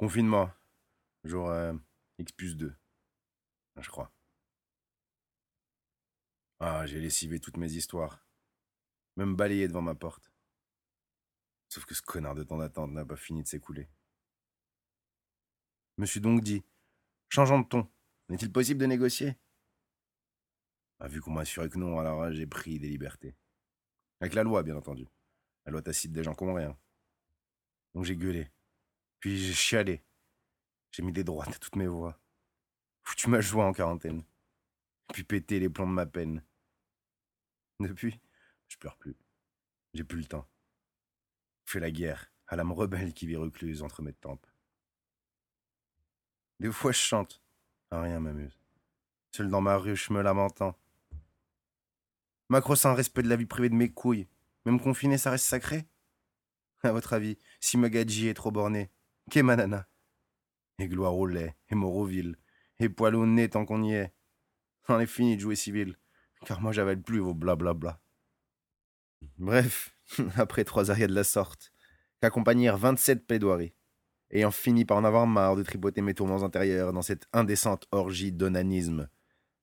Confinement. Jour euh, X plus 2. Je crois. Ah, j'ai lessivé toutes mes histoires. Même balayé devant ma porte. Sauf que ce connard de temps d'attente n'a pas fini de s'écouler. Me suis donc dit, changeant de ton, n'est-il possible de négocier? Ah, Vu qu'on m'a assuré que non, alors j'ai pris des libertés. Avec la loi, bien entendu. La loi tacite des gens qui n'ont rien. Donc j'ai gueulé. Puis j'ai chialé. J'ai mis des droites à toutes mes voix. Foutu ma joie en quarantaine. Puis pété les plombs de ma peine. Depuis, je pleure plus. J'ai plus le temps. Fais la guerre à l'âme rebelle qui vit recluse entre mes tempes. Des fois, je chante. Rien m'amuse. Seul dans ma ruche, me lamentant. Macro sans respect de la vie privée de mes couilles. Même confiné, ça reste sacré À votre avis, si Magadji est trop borné, Et gloire au lait, et Moroville, et poil au nez tant qu'on y est. On est fini de jouer civil, car moi j'avale plus vos blablabla. Bref, après trois arrières de la sorte, qu'accompagnèrent 27 plaidoiries, ayant fini par en avoir marre de tripoter mes tourments intérieurs dans cette indécente orgie d'onanisme,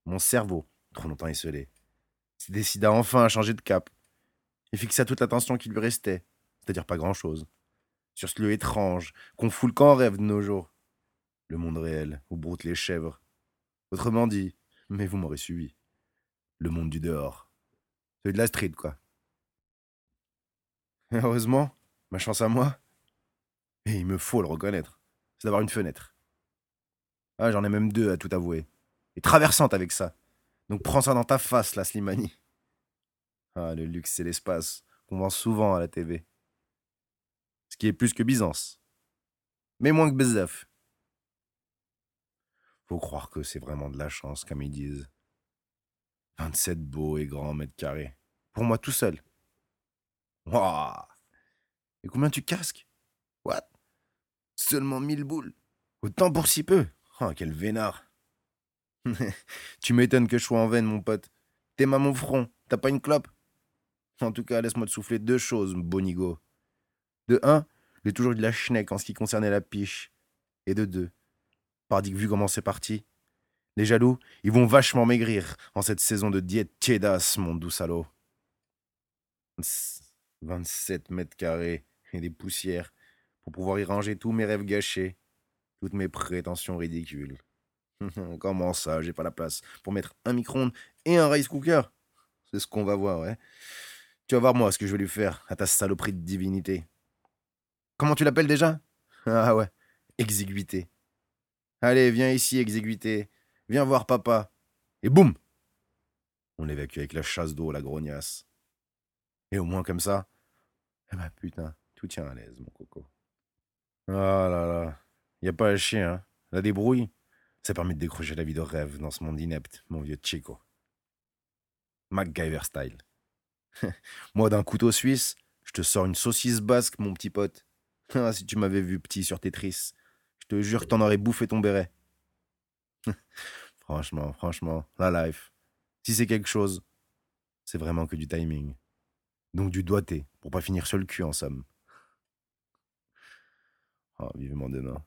mon cerveau, trop longtemps esselé, se décida enfin à changer de cap et fixa toute l'attention qui lui restait, c'est-à-dire pas grand-chose, sur ce lieu étrange qu'on fout le rêve de nos jours, le monde réel où broutent les chèvres. Autrement dit, mais vous m'aurez suivi, le monde du dehors. Celui de la street, quoi. heureusement, ma chance à moi, et il me faut le reconnaître, c'est d'avoir une fenêtre. Ah, j'en ai même deux à tout avouer. Et traversante avec ça. Donc prends ça dans ta face, la Slimani. Ah, le luxe et l'espace qu'on vend souvent à la TV. Ce qui est plus que Byzance. Mais moins que Bezef. Faut croire que c'est vraiment de la chance, comme ils disent. 27 beaux et grands mètres carrés. Pour moi tout seul. Wouah Et combien tu casques? What? Seulement 1000 boules. Autant pour si peu. Oh, quel vénard. tu m'étonnes que je sois en veine, mon pote. T'es à mon front. T'as pas une clope? En tout cas, laisse-moi te souffler deux choses, bonigo. De un, j'ai toujours eu de la schneck en ce qui concernait la piche. Et de deux, pardi vu comment c'est parti, les jaloux, ils vont vachement maigrir en cette saison de diète tiédas, mon doux salaud. 27 mètres carrés et des poussières pour pouvoir y ranger tous mes rêves gâchés, toutes mes prétentions ridicules. Comment ça, j'ai pas la place pour mettre un micro-ondes et un rice cooker? C'est ce qu'on va voir, ouais. Tu vas voir moi ce que je vais lui faire à ta saloperie de divinité. Comment tu l'appelles déjà? Ah ouais, exiguïté. Allez, viens ici, exiguïté. Viens voir papa. Et boum On l'évacue avec la chasse d'eau, la grognasse. Et au moins comme ça, eh ben putain, tout tient à l'aise, mon coco. Ah là là, y a pas à chier, hein. La débrouille, ça permet de décrocher la vie de rêve dans ce monde inepte, mon vieux Chico. MacGyver style. Moi, d'un couteau suisse, je te sors une saucisse basque, mon petit pote. Ah, si tu m'avais vu petit sur Tetris, je te jure que t'en aurais bouffé ton béret. franchement, franchement, la life, si c'est quelque chose, c'est vraiment que du timing. Donc du doigté, pour pas finir sur le cul en somme. Oh, vivement demain.